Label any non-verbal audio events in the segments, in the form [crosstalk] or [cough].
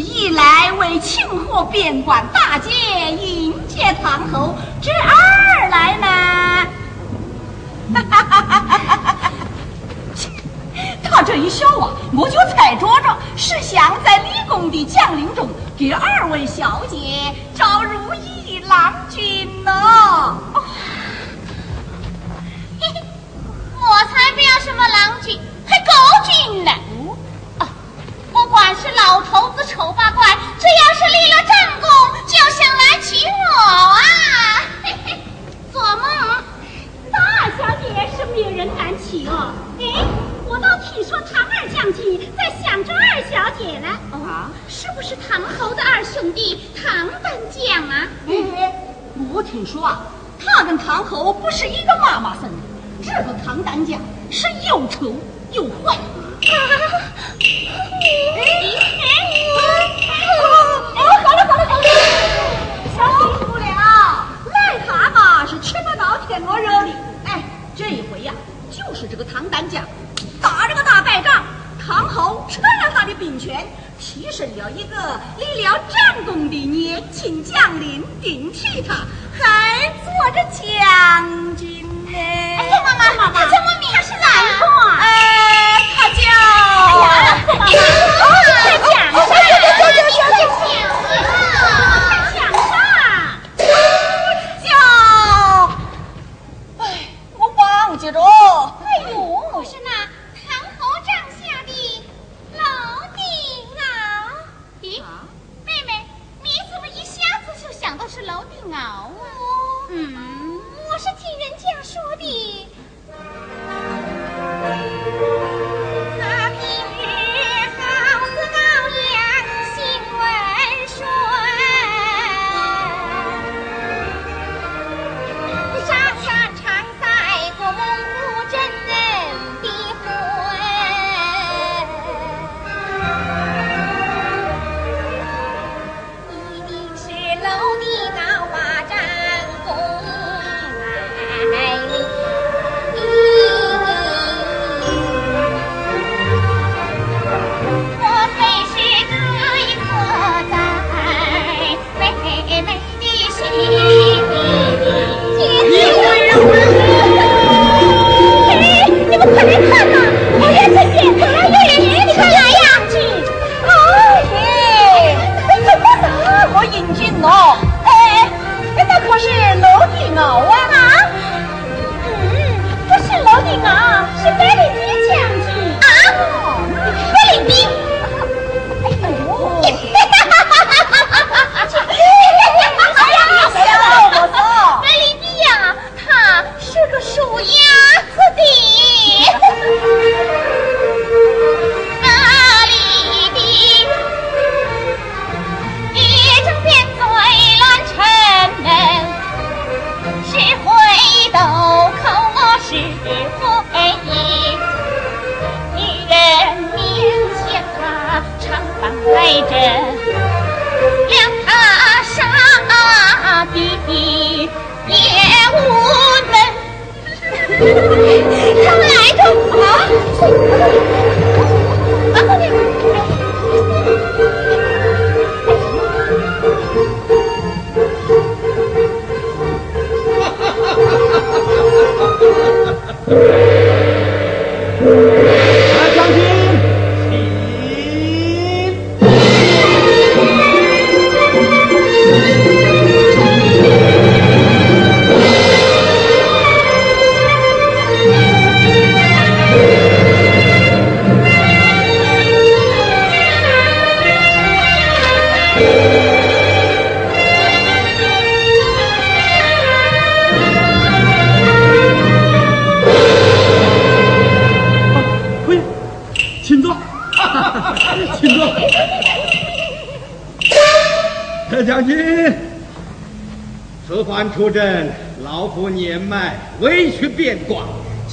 一来为庆贺边关大捷，迎接唐侯；之二来呢，[laughs] 他这一笑啊，我就猜着着是想在立功的将领中给二位小姐招如意郎君呢。[laughs] 我才不要什么郎君，还狗君呢！哦，不管是老头子丑八怪，只要是立了战功，就想来娶我啊！嘿嘿，做梦！大二小姐是没有人敢娶哦。哎，我倒听说唐二将军在想着二小姐呢。啊，是不是唐侯的二兄弟唐丹将啊？哎，我听说啊，他跟唐侯不是一个妈妈生的。这个唐丹将是又丑又坏。哎哎哎！好了好了好了，小心不了，癞蛤蟆是吃不到天鹅肉的。哎，这一回呀，就是这个唐丹将打了个大败仗，唐侯撤了他的兵权，提升了一个立了战功的年轻将领顶替他，还做着将军呢。哎呀，妈妈，妈妈他叫么名？他是哪一个啊？呃，他叫……哎呀，妈妈，快讲上，快讲上。叫……哎，我忘记着。哎呦，是那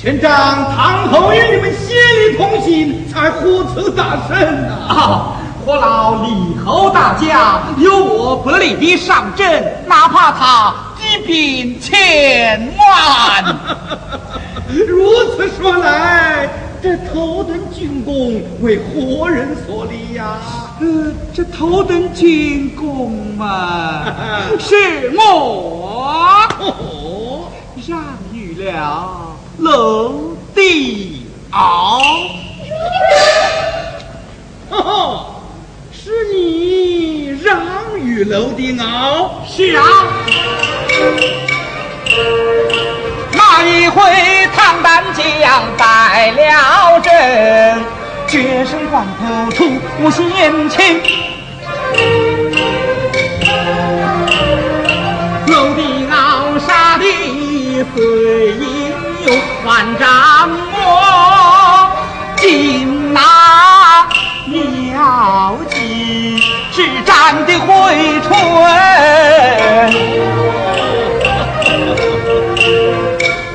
全仗唐侯与你们协力同心，才获此大胜呐、啊，何劳李侯大驾，有我百里的上阵，哪怕他一兵千万。[laughs] 如此说来，这头等军功为何人所立呀？呃，这头等军功嘛，[laughs] 是我哦，让予了楼帝敖。哈哈，是你让与娄定敖。是啊，那一回唐丹将败了阵，决胜关头出无险情。娄定敖杀的虽英勇，万丈我尽那了计，是战的回春。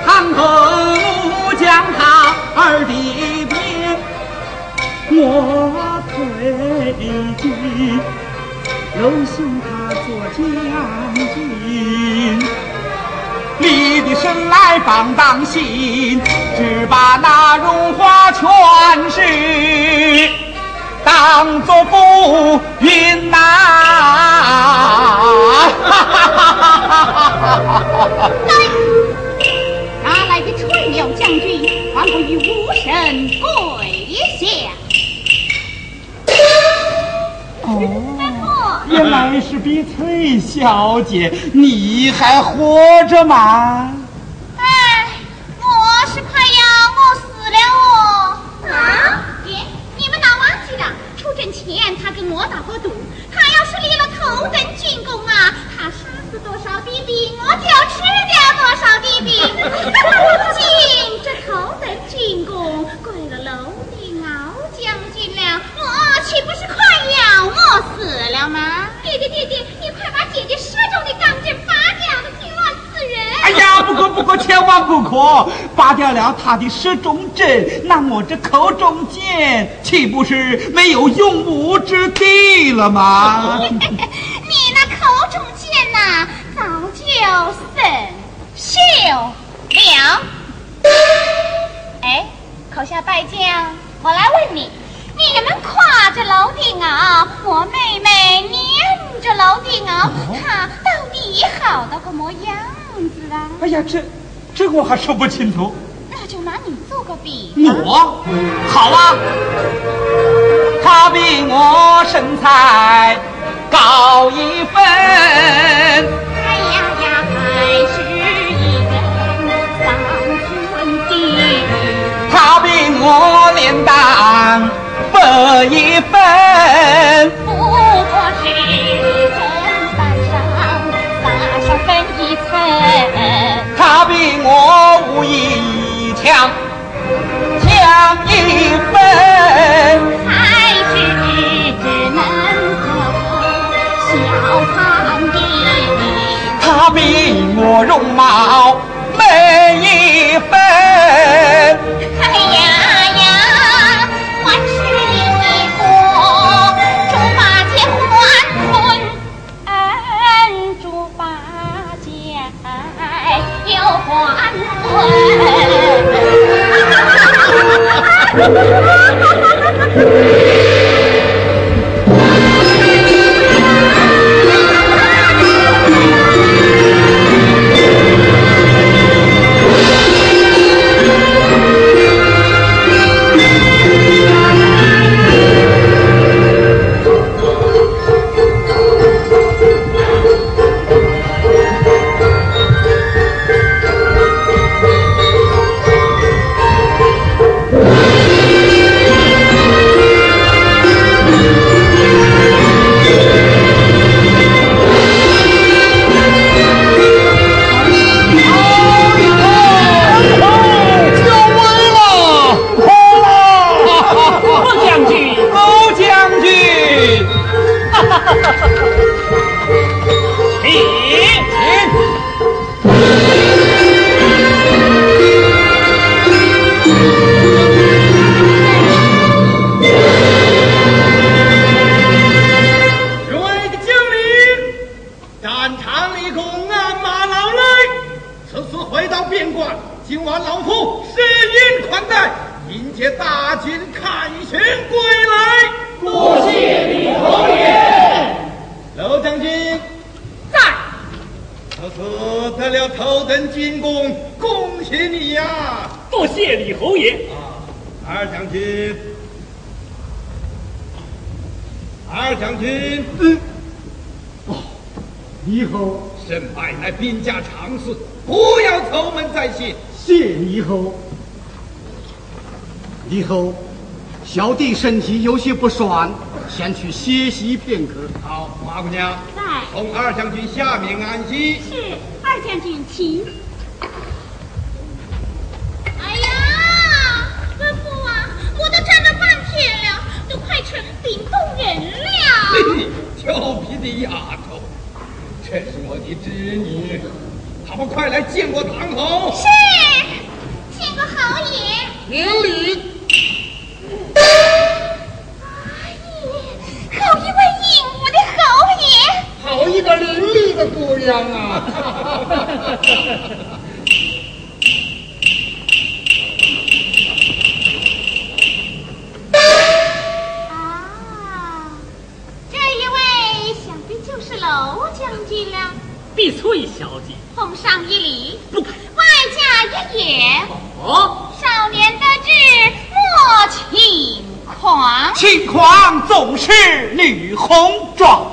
唐后将他儿的兵我推进，又信他做将军。你的身来放当心，只把那荣华权势当作浮云呐、[laughs] 原来是碧翠小姐，你还活着吗？哎，我是快要饿死了哦。啊？爹，你们哪忘记了？出征前他跟我打过赌，他要是立了头等军功啊，他杀死多少的兵，我就吃掉多少的兵。[laughs] [laughs] 今这头等军功归了娄定敖将军了，我岂不是快要饿死了吗？爹爹爹爹，你快把姐姐手中的钢针拔掉，惊乱死人！哎呀，不可不可，千万不可！拔掉了他的射中针，那我这口中剑岂不是没有用武之地了吗？[laughs] 你那口中剑呐、早就生锈了。哎，口下败将，我来问你，你们夸着娄定敖，我妹妹念着娄定敖，他到底好到个么样子啊？哎呀，这这我还说不清楚。那就拿你做个比。我好啊，他比我身材高一分，哎呀呀，还是一个丧春的。他比我脸蛋白一分。不过是砧板上撒上分一层，他比我武艺强，强一分。还是只能和小苍的。他比我容貌 Ha ha ha ha! 战场立功，鞍马劳累。此次回到边关，今晚老夫设宴款待，迎接大军凯旋归来。多谢李侯爷。娄将军在。此次得了头等军功，恭喜你呀！多谢李侯爷。啊二将军，二将军，哦，以后胜败乃兵家常事，不要愁闷在心。谢以后，以后，小弟身体有些不爽，先去歇息片刻。好，马姑娘，在同二将军下面安息。是二将军请。哎呀，吩咐啊，我都站了半天了，都快成冰冻人了。嘿嘿，调皮的丫头，这是我的侄女，还不快来见过堂侯。是，见过侯爷。明礼。哎呀，好一位英武的侯爷。好一个伶俐的姑娘啊！啊，[laughs] 就是娄将军了。碧翠小姐，奉上一礼，不敢。外加一言。哦，少年得志莫轻狂，轻狂总是女红妆。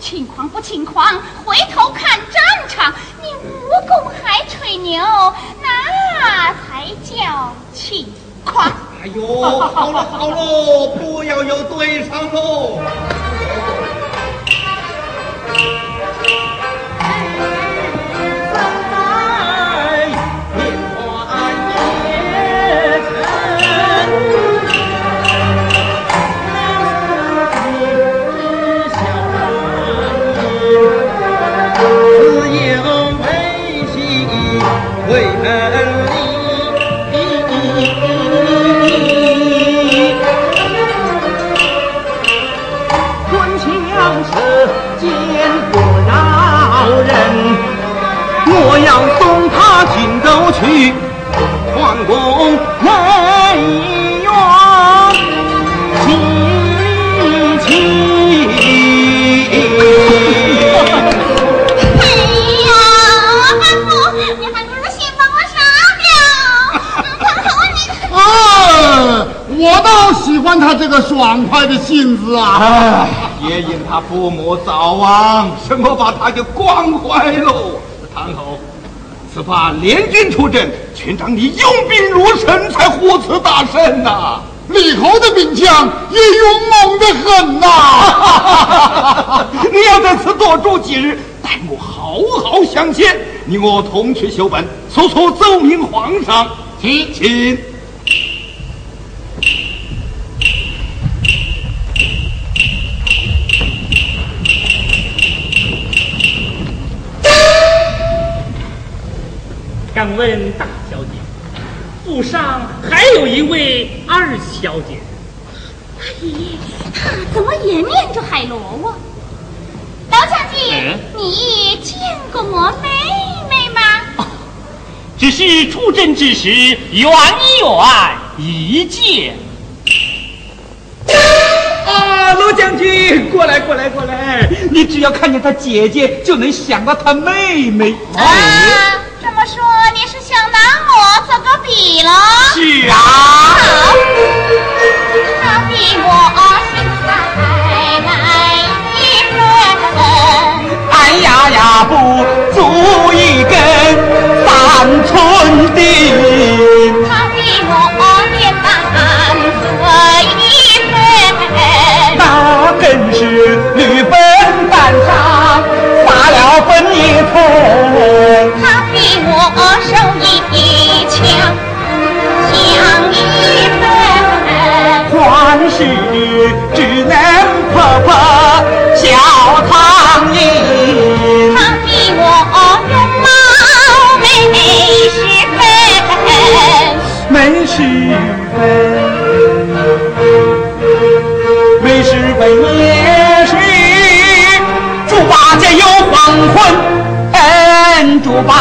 轻狂不轻狂，回头看战场，你武功还吹牛，那才叫轻狂。哎呦，好了好了，不要有对唱喽。他荆州去，皇宫内院喜庆。哎呀，安父，你还不如先帮我杀掉。太好你。啊，我倒喜欢他这个爽快的性子啊！唉，也因他父母早亡，什么把他给惯坏喽？堂后，此番联军出阵，全仗你用兵如神，才获此大胜呐、李侯的兵将也勇猛的很呐、[laughs] 你要在此多住几日，待我好好相见。你我同去修本，速速奏明皇上。请请。敢问大小姐，府上还有一位二小姐，阿姨，他怎么也念着海螺窝？老将军，嗯你见过我妹妹吗？只是出征之时远远一见。啊，罗将军，过来，过来，过来！你只要看见他姐姐，就能想到他妹妹。啊，是啊，好，他比我心再来一分。哎呀呀，不足一根三寸钉。他比我一分。那更是驴粪蛋上撒了粉一寸。他比我手还是只能婆婆小苍蝇。他比我容貌美十分。美十分，美十分也是猪八戒有黄昏，嗯，猪八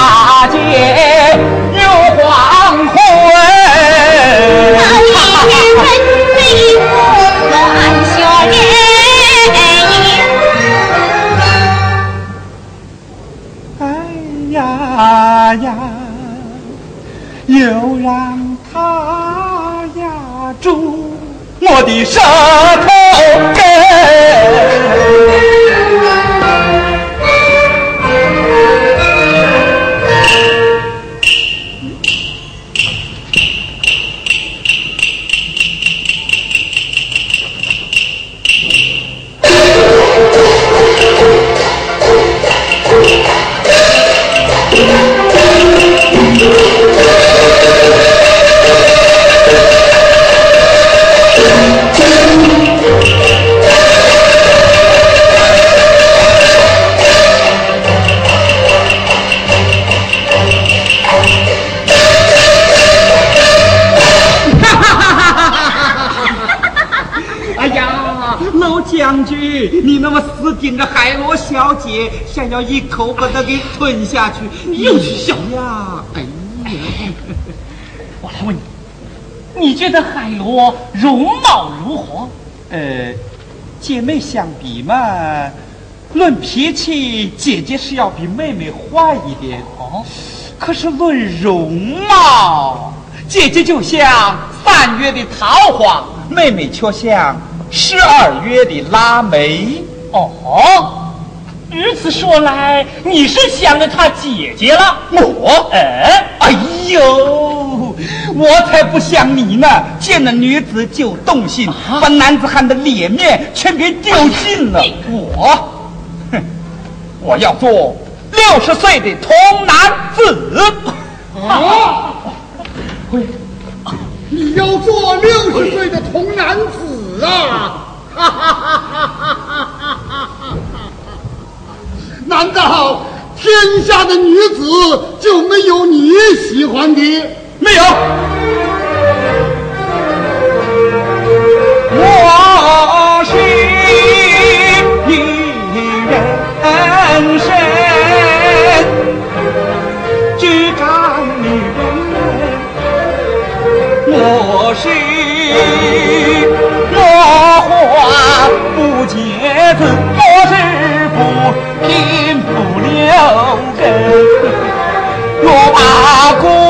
相比嘛，论脾气，姐姐是要比妹妹坏一点哦。可是论容貌，姐姐就像三月的桃花，妹妹却像十二月的腊梅。哦，如此说来，你是想着她姐姐了？我？哎，哎呦，我才不像你呢！见了女子就动心，把男子汉的脸面全给丢尽了。我，哼，[laughs] 我要做。六十岁的童男子啊！你要做六十岁的童男子啊！哈哈哈哈哈哈！难道天下的女子就没有你喜欢的？没有。我是女人身。我是落花不结子，我是不贫不留根。若把公主小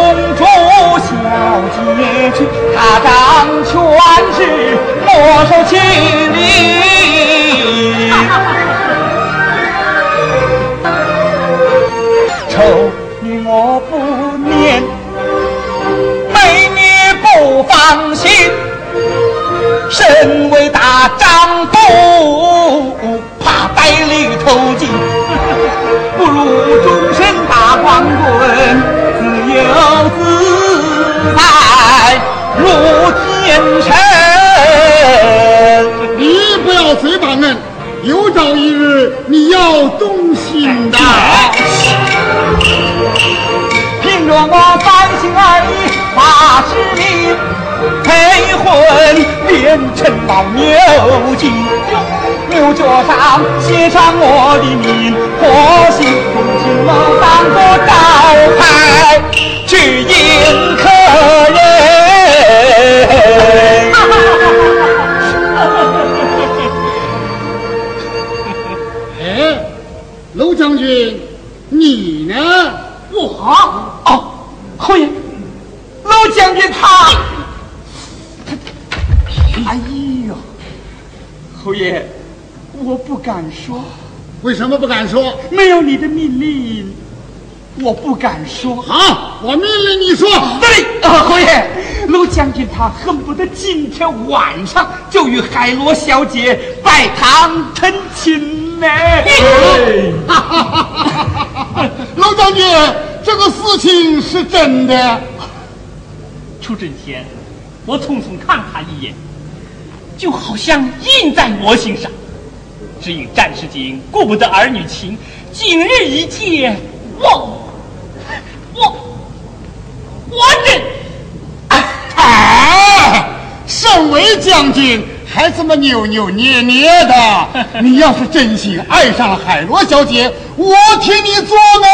姐娶，她掌全是莫受其礼。[laughs] 丑女我不念。美女不放心，身为大丈夫，怕戴绿头巾，不如终身大光棍，自由自在如天神。你不要随大人，有朝一日你要动心的。凭着我百姓而已。八十名配婚变成老牛精，牛角上写上我的名，或许从今我当个招牌去迎客人。将军，你呢？我哦，侯爷。老将军他，哎呦，侯爷，我不敢说。为什么不敢说？没有你的命令，我不敢说。好，我命令你说。对，啊，侯爷，老将军他恨不得今天晚上就与海螺小姐拜堂成亲呢。哈哈哈！老将军，这个事情是真的。出阵前，我匆匆看他一眼，就好像印在我心上。只因战士景顾不得儿女情，今日一见，我我我真哎，身为将军还这么扭扭捏捏的。[laughs] 你要是真心爱上了海螺小姐，我替你做媒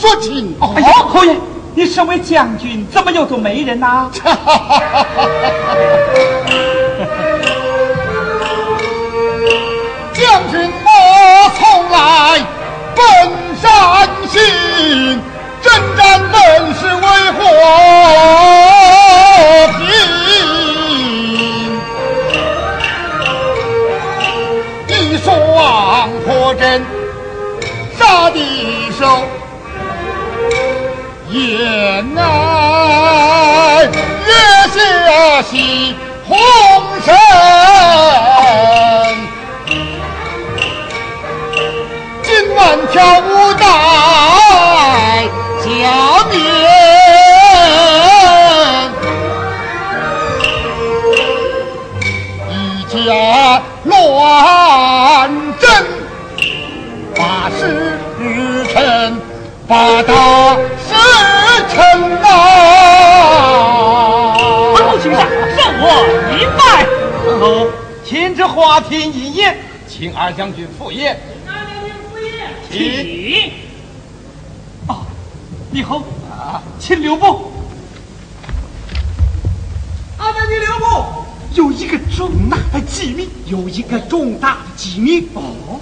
说亲。哎呀，侯爷。你身为将军，怎么又做媒人呢？[laughs] 将军我从来本善心，征战本是为和双破阵杀敌手。雁南月下戏红尘，今晚挑臣把他。臣呐，唐侯请上，受我一拜。唐侯，请至花厅一宴，请二将军赴宴。二将军赴宴，请。请。哦，李侯啊，请留步。二将军留步，有一个重大的机密，有一个重大的机密。哦，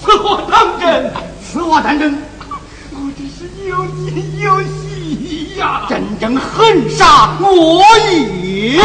此话当真？此话当真？有惊有喜呀！真正恨煞我也。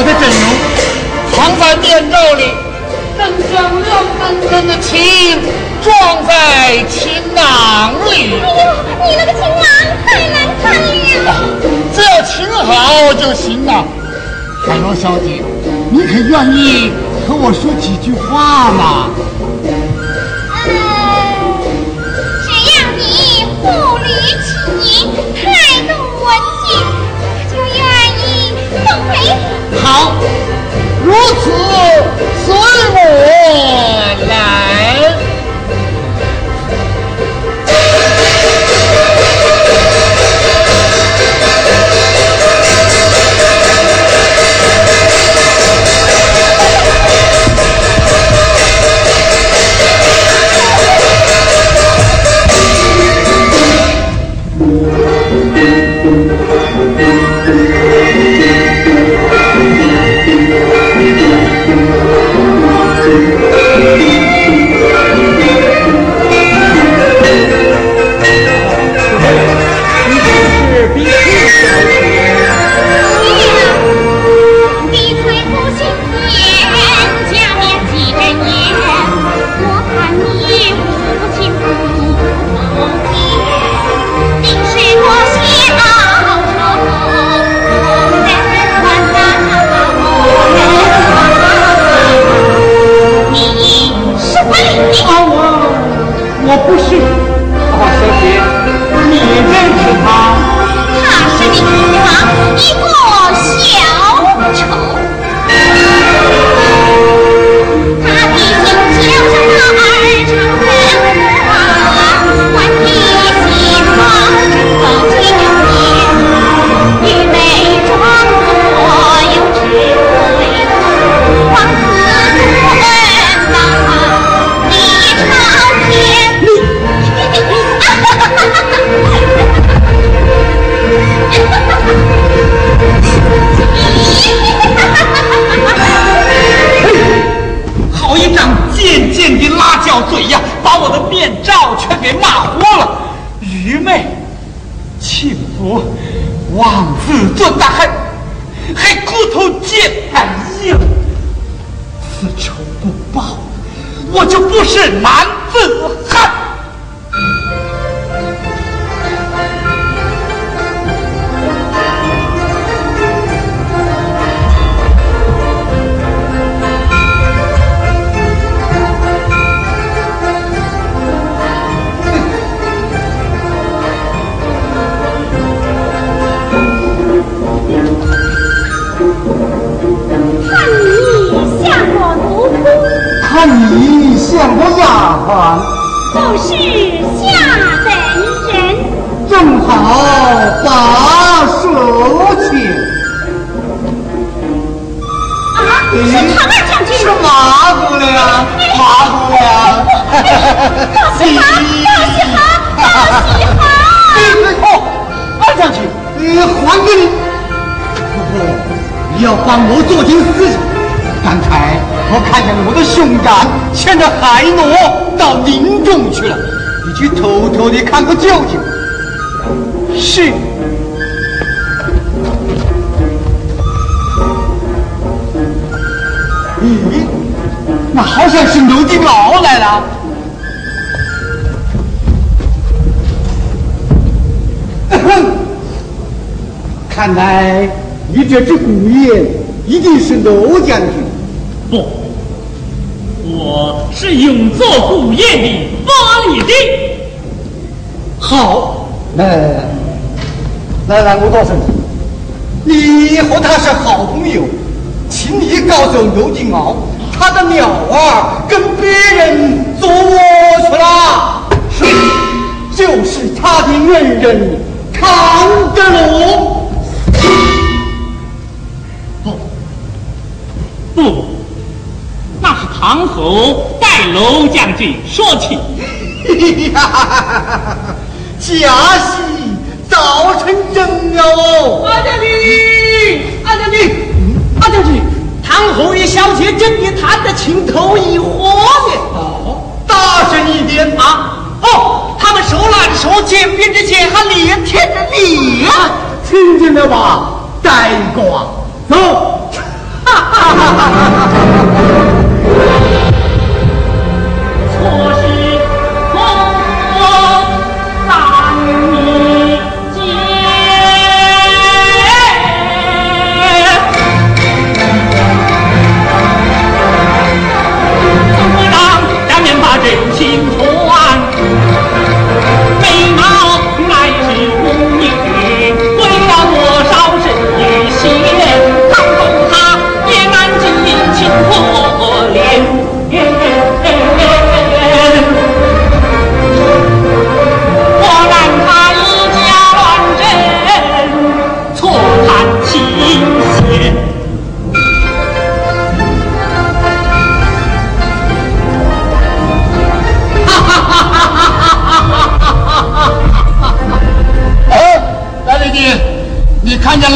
我的整容藏在面罩里，能将两根根的情装在情囊里。哎呦，你那个情郎太难看了。只要情好就行了。海螺小姐，你可愿意和我说几句话吗？嗯，只要你不离情，态度文静，奉陪。好，如此，随我来。我不是。大，小姐，你认识他？他是你父王一个小丑，的辣椒嘴呀，把我的面罩全给骂活了。愚昧、轻浮、妄自尊大，还还骨头贱！哎呀，此仇不报，我就不是男子你像个丫鬟，都是下等人。正好把手请。啊，是唐二将军。是马姑娘，马姑娘。恭喜好，恭喜好，恭喜好！哦，二将军，呃，还给你。不过你要帮我做件事情。刚才我看见我的兄长牵着海螺到林中去了，你去偷偷的看个究竟。是。咦，那好像是刘金毛来了。看来你这只孤雁一定是罗将军。不，我是永做古雁的巴里丁。好，来来来来来，我告诉你，你和他是好朋友，请你告诉刘金鳌，他的鸟儿跟别人做窝去了。是，就是他的恩人康德龙。不，不，唐侯拜楼将军说起。[laughs] 假戏早成真哦！阿将军，阿将军，阿将军，唐侯与小姐真的谈得情投意合呢。哦，大声一点啊！哦，他们手拉着手，肩并着肩，还脸贴着脸。听见了吧，呆瓜，走！哈哈哈哈哈哈！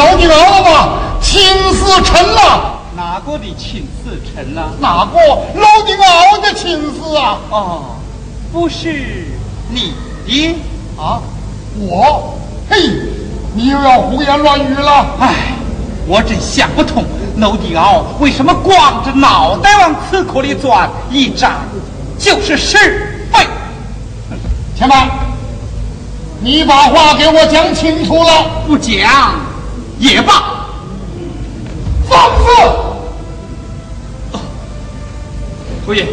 老你敖了吧，青丝沉了。哪个的青丝沉了？哪个老的熬的青丝啊？哦，不是你的啊，我，嘿，你又要胡言乱语了。哎，我真想不通，娄迪敖为什么光着脑袋往刺口里钻，一扎就是十倍。前辈，你把话给我讲清楚了。不讲。也罢。放肆！侯爷，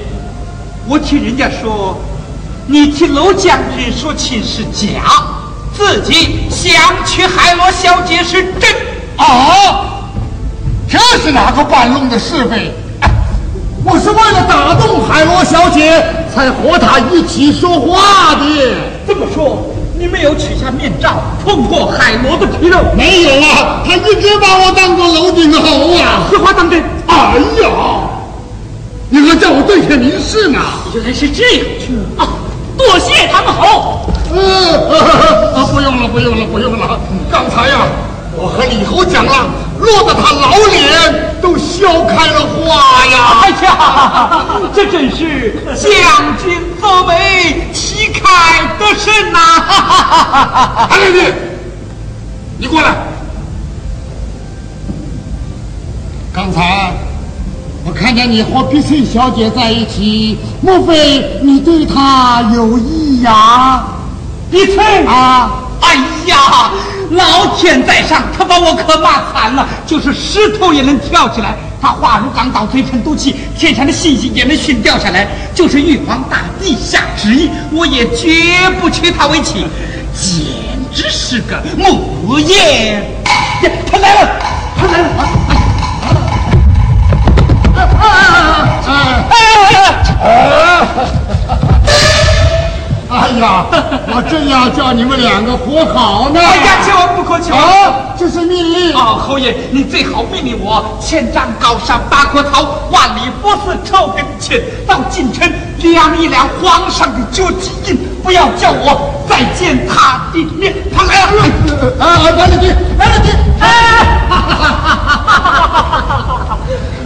我听人家说，你替娄将军说亲是假，自己想娶海螺小姐是真。啊，这是哪个搬弄的是非？我是为了打动海螺小姐，才和她一起说话的。这么说，你没有取下面罩，碰破海螺的皮肉？没有啊，他一直把我当做楼顶猴啊。此话当真？哎呀，你还叫我对天明誓呢？原来是这样啊！多谢唐侯。呃，[laughs] 啊，不用了，不用了，不用了。刚才呀、我和李侯讲了，落得他老脸都笑开了花呀。哎呀，这真是将军作为旗开得胜呐、[laughs] 韩连弟，你过来。刚才我看见你和碧翠小姐在一起，莫非你对她有意呀？碧翠啊，哎呀，老天在上，他把我可骂惨了，就是石头也能跳起来。他话如钢刀，嘴喷毒气，天上的星星也能熏掉下来。就是玉皇大帝下旨意，我也绝不娶她为妻，简直是个木叶。他来了，他来了！哎呀，[laughs] 我正要叫你们两个和好呢。哎呀，千万不可求！啊，这是命令。啊，侯爷，你最好命令我千丈高山八棵草，万里佛寺朝跟前，到京城量一量皇上的脚基印，不要叫我再见他的面。他来了，啊，白立军，白立军，哎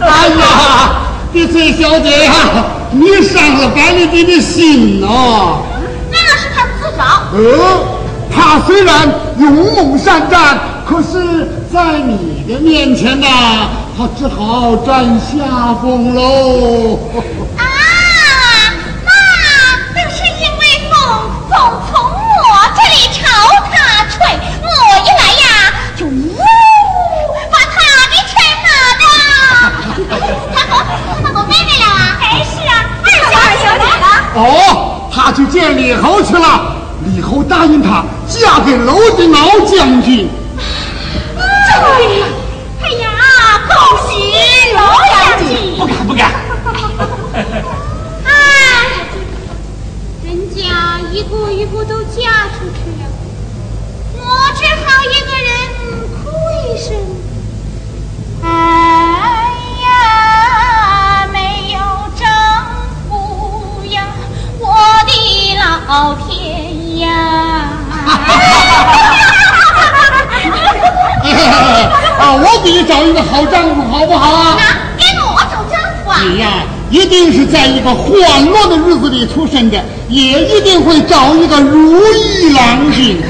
[laughs] 哎呀，碧翠小姐呀、你伤了白立军的心哦。呃，他虽然勇猛善战，可是在你的面前呐、他只好占下风喽。啊，那那是因为风总从我这里朝他吹，我一来呀，就呜把他给吹跑的。[laughs] 他和他和妹妹了啊？哎，是啊，二小二小姐呢？哦，他去见李侯去了。李侯答应他嫁给娄定敖将军。对呀，哎呀，恭喜老将军！不敢不敢。哎，人家一个一个都嫁出去了，我只好一个人哭一声。哎呀，没有丈夫呀，我的老天呀！[laughs] 啊，我给你找一个好丈夫好不好啊？那给我找丈夫啊！你呀，一定是在一个欢乐的日子里出生的，也一定会找一个如意郎君。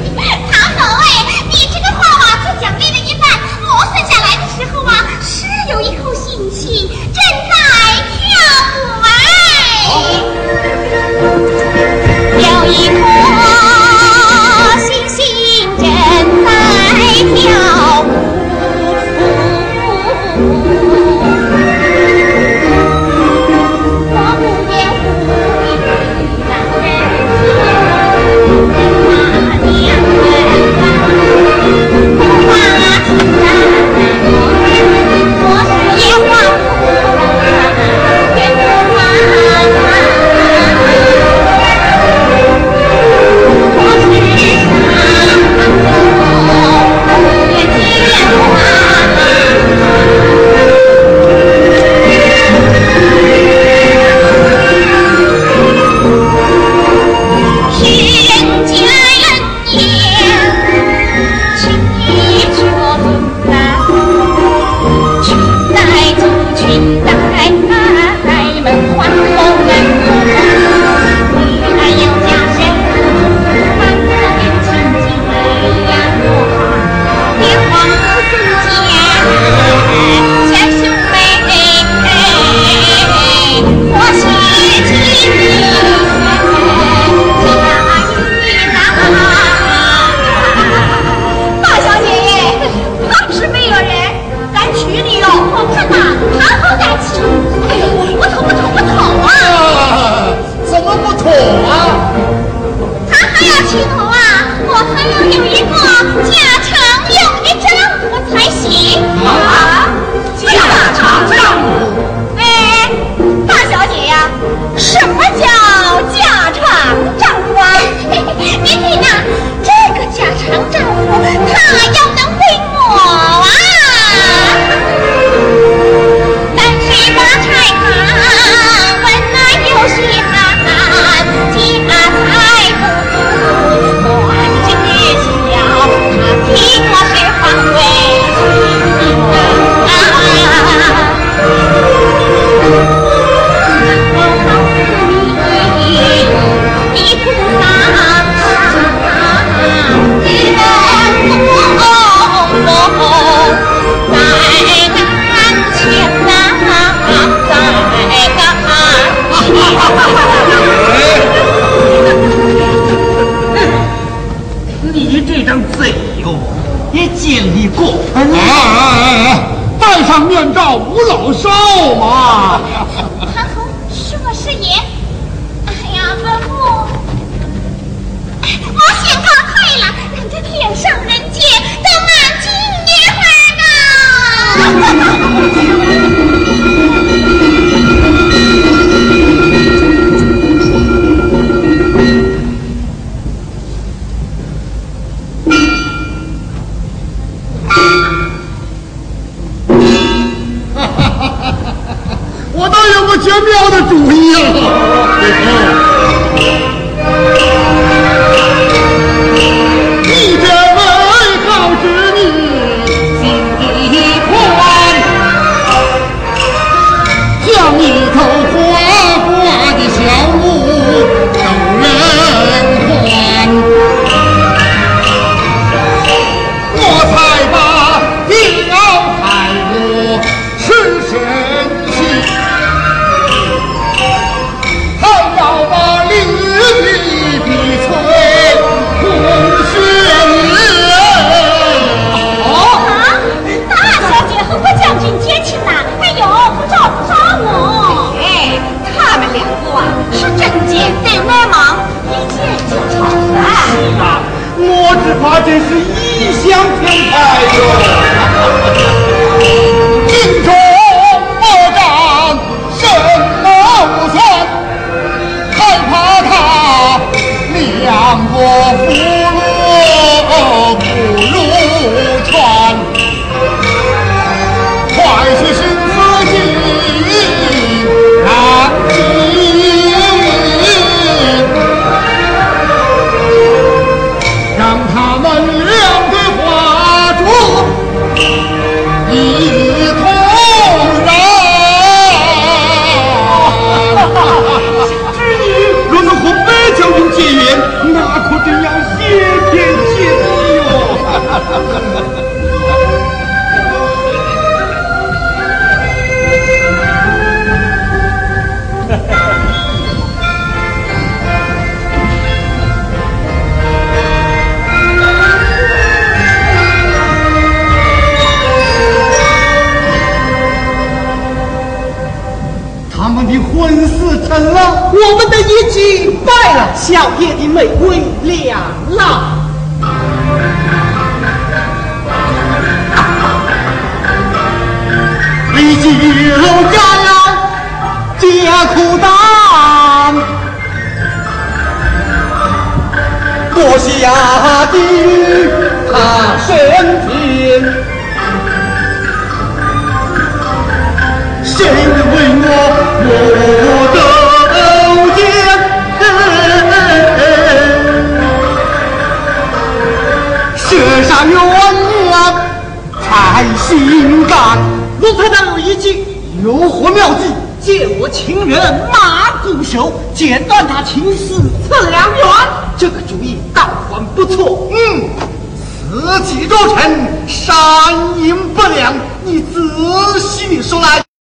唐侯哎，你这个话啊，就讲对了一半。我生下来的时候啊，是有一口心气，正在跳舞哎，有一颗